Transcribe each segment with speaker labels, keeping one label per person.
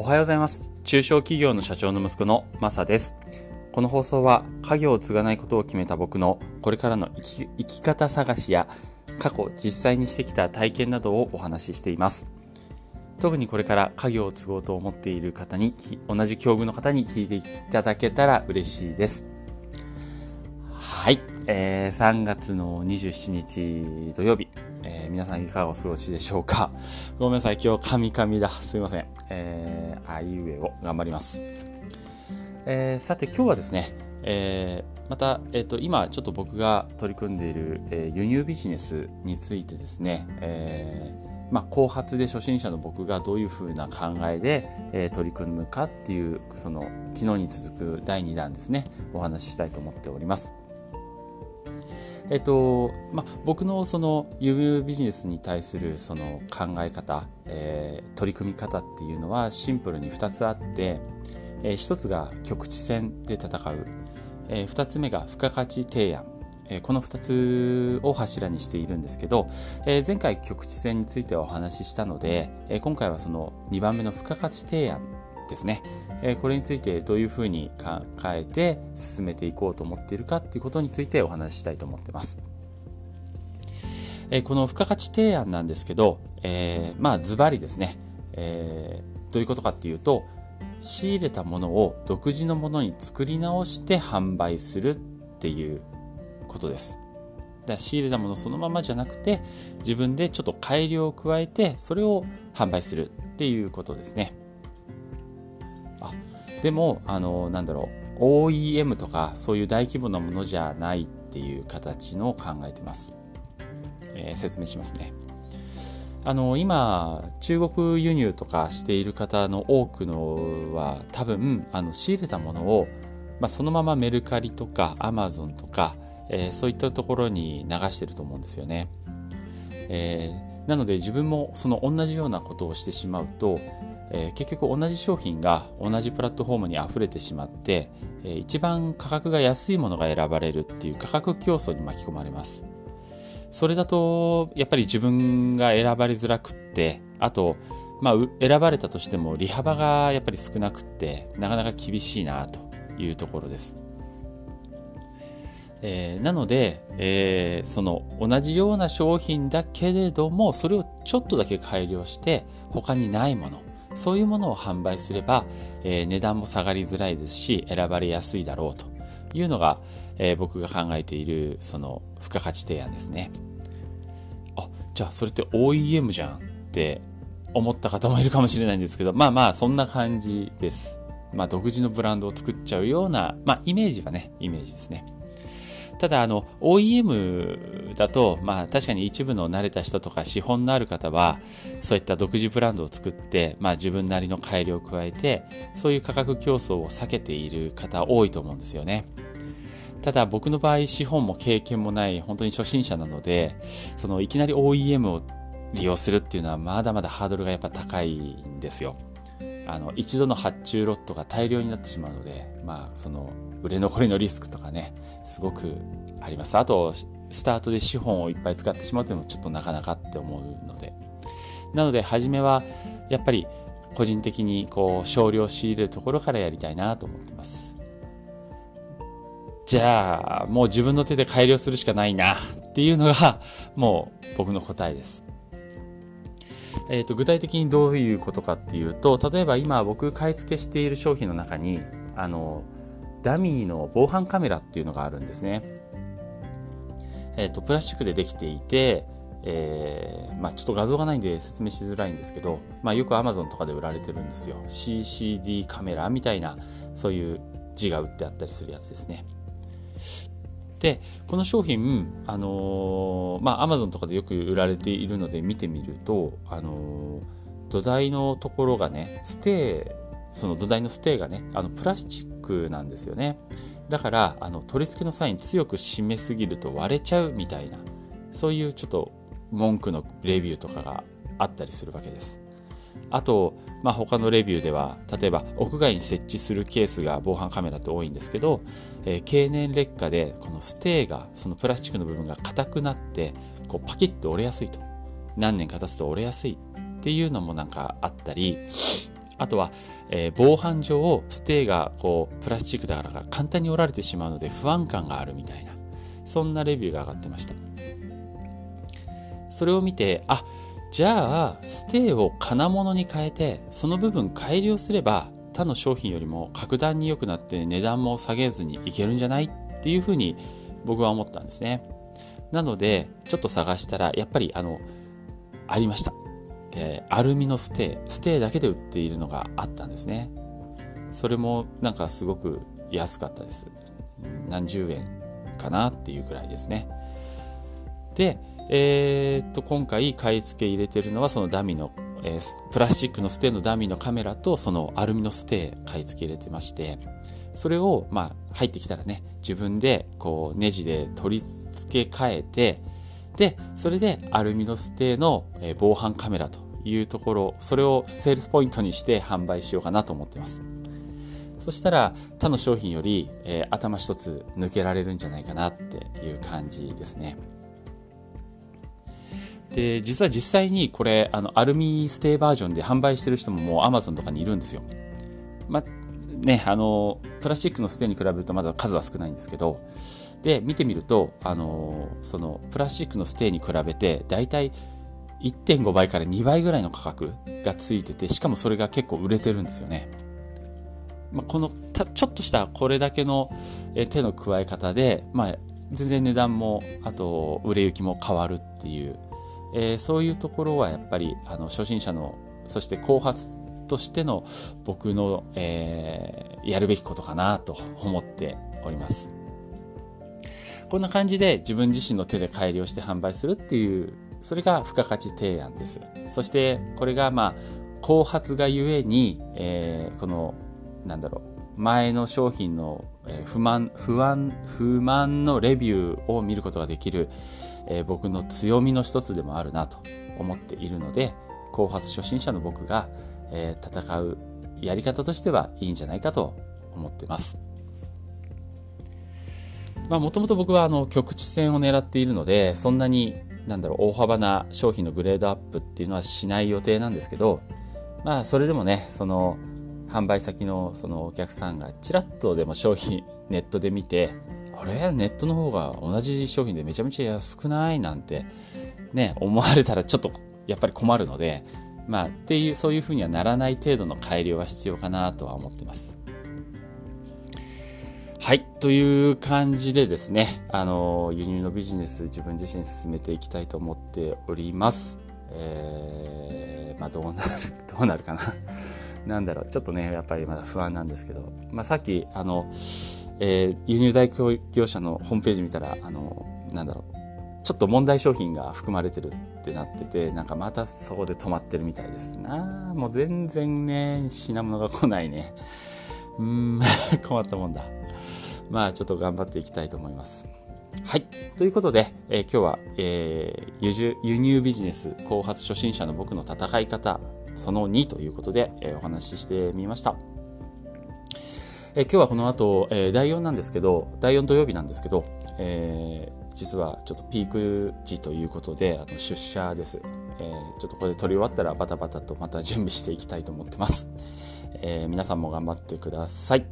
Speaker 1: おはようございます。中小企業の社長の息子のマサです。この放送は家業を継がないことを決めた僕のこれからの生き生き方探しや過去実際にしてきた体験などをお話ししています。特にこれから家業を継ごうと思っている方に、同じ境遇の方に聞いていただけたら嬉しいです。はい。えー、3月の27日土曜日、ー皆さんいかがお過ごしでしょうか？ごめんなさい、今日カミカミだ。すいません。えー、あいうえを頑張ります。えーさて今日はですね、えーまた、えっ、と、今ちょっと僕が取り組んでいる、えー輸入ビジネスについてですね、えーまあ、後発で初心者の僕がどういうふうな考えで、えー取り組むかっていう、その、昨日に続く第2弾ですね、お話ししたいと思っております。えっとま、僕のその輸入ビジネスに対するその考え方、えー取り組み方っていうのはシンプルに2つあって、えー1つが局地戦で戦う、え2つ目が付加価値提案、えこの2つを柱にしているんですけど、え前回局地戦についてはお話ししたので、え今回はその2番目の付加価値提案ですね、えこれについてどういうふうに考えて進めていこうと思っているかっていうことについてお話ししたいと思ってます。えこの付加価値提案なんですけど、えーまあズバリですね、えーどういうことかっていうと仕入れたものを独自のものに作り直して販売するっていうことです。だ仕入れたものそのままじゃなくて自分でちょっと改良を加えてそれを販売するっていうことですね。でもあのなんだろう OEM とかそういう大規模なものじゃないっていう形のを考えてます。えー説明しますね。あの今中国輸入とかしている方の多くのは多分あの仕入れたものを、まあ、そのままメルカリとかアマゾンとか、えーそういったところに流してると思うんですよね。えーなので自分もその同じようなことをしてしまうと、えー結局同じ商品が同じプラットフォームに溢れてしまって、えー一番価格が安いものが選ばれるっていう価格競争に巻き込まれます。それだとやっぱり自分が選ばれづらくってあと、まあ、選ばれたとしても利幅がやっぱり少なくってなかなか厳しいなというところです。えーなので、えーその同じような商品だけれどもそれをちょっとだけ改良して他にないものそういうものを販売すれば、えー値段も下がりづらいですし選ばれやすいだろうというのが、えー僕が考えているその付加価値提案ですね。あじゃあそれって OEM じゃんって思った方もいるかもしれないんですけどまあまあそんな感じです。まあ独自のブランドを作っちゃうような、まあイメージはね、イメージですね。ただあの OEM だとまあ確かに一部の慣れた人とか資本のある方はそういった独自ブランドを作ってまあ自分なりの改良を加えてそういう価格競争を避けている方多いと思うんですよね。ただ僕の場合資本も経験もない本当に初心者なのでそのいきなり OEM を利用するっていうのはまだまだハードルがやっぱ高いんですよ。あの一度の発注ロットが大量になってしまうので、まあ、その売れ残りのリスクとかねすごくあります。あとスタートで資本をいっぱい使ってしまうというのもちょっとなかなかって思うので。なので初めはやっぱり個人的にこう少量仕入れるところからやりたいなと思ってます。じゃあもう自分の手で改良するしかないなっていうのが もう僕の答えです。えー、と具体的にどういうことかっていうと例えば今僕買い付けしている商品の中にあのダミーの防犯カメラっていうのがあるんですね。えー、とプラスチックでできていて、えーまあ、ちょっと画像がないんで説明しづらいんですけど、まあ、よく Amazon とかで売られてるんですよ CCD カメラみたいなそういう字が売ってあったりするやつですね。でこの商品、あのーまあ、Amazon とかでよく売られているので見てみると、あのー土台のところがねステーその土台のステーがねあのプラスチッなんですよね。だからあの取り付けの際に強く締めすぎると割れちゃうみたいなそういうちょっと文句のレビューとかがあったりするわけです。あと、まあ、他のレビューでは例えば屋外に設置するケースが防犯カメラって多いんですけど、えー経年劣化でこのステーがそのプラスチックの部分が硬くなってこうパキッと折れやすいと。何年か経つと折れやすいっていうのもなんかあったりあとは、えー、防犯上をステーがこうプラスチックだから簡単に折られてしまうので不安感があるみたいなそんなレビューが上がってました。それを見てあじゃあステーを金物に変えてその部分改良すれば他の商品よりも格段に良くなって値段も下げずにいけるんじゃない？っていうふうに僕は思ったんですね。なのでちょっと探したらやっぱりあのありました。えー、アルミのステー、ステーだけで売っているのがあったんですね。それもなんかすごく安かったです。何十円かなっていうぐらいですね。で、えー、っと、今回買い付け入れてるのはそのダミの、えー、プラスチックのステーのダミのカメラとそのアルミのステー買い付け入れてまして、それを、まあ、入ってきたらね、自分でこうネジで取り付け替えて、で、それでアルミのステの防犯カメラというところ、それをセールスポイントにして販売しようかなと思ってます。そしたら他の商品より、えー、頭一つ抜けられるんじゃないかなっていう感じですね。で、実は実際にこれ、あの、アルミステーバージョンで販売してる人ももう Amazon とかにいるんですよ。ま、ね、あの、プラスチックのステーに比べるとまだ数は少ないんですけど、で、見てみると、あのー、そのプラスチックのステーに比べて、だいたい1.5倍から2倍ぐらいの価格がついてて、しかもそれが結構売れてるんですよね。まあ、このちょっとしたこれだけの手の加え方で、まあ、全然値段も、あと売れ行きも変わるっていう、えー、そういうところはやっぱりあの初心者の、そして後発としての僕の、えー、やるべきことかなと思っております。こんな感じで自分自身の手で改良して販売するっていう、それが付加価値提案です。そしてこれがまあ、後発がゆえに、えー、この、なんだろう、前の商品の不満、不安、不満のレビューを見ることができる、えー、僕の強みの一つでもあるなと思っているので、後発初心者の僕が、えー、戦うやり方としてはいいんじゃないかと思ってます。まあもともと僕はあの局地戦を狙っているので、そんなになんだろう、大幅な商品のグレードアップっていうのはしない予定なんですけど、まあそれでもね、その販売先のそのお客さんがちらっとでも商品ネットで見て、あれ？ネットの方が同じ商品でめちゃめちゃ安くない？なんてね、思われたらちょっとやっぱり困るので、まあっていう、そういうふうにはならない程度の改良は必要かなとは思ってます。はい。という感じでですね、あの、輸入のビジネス自分自身進めていきたいと思っております。えー、まあどうなる、どうなるかな。なんだろう、ちょっとね、やっぱりまだ不安なんですけど、まあさっき、あの、えー、輸入代行業者のホームページ見たら、あの、なんだろう、ちょっと問題商品が含まれてるってなってて、なんかまたそこで止まってるみたいですな。もう全然ね、品物が来ないね。うん、困ったもんだ。まあちょっと頑張っていきたいと思います。はい。ということで、えー、今日は、えー、輸入ビジネス後発初心者の僕の戦い方その2ということで、えー、お話ししてみました。え、今日はこの後、え、第4なんですけど、第4土曜日なんですけど、え、実はちょっとピーク時ということで、あの出社です。え、ちょっとこれ撮り終わったらバタバタとまた準備していきたいと思ってます。え、皆さんも頑張ってください。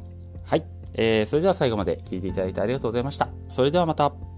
Speaker 1: はい。えー、それでは最後まで聞いていただいてありがとうございました。それではまた。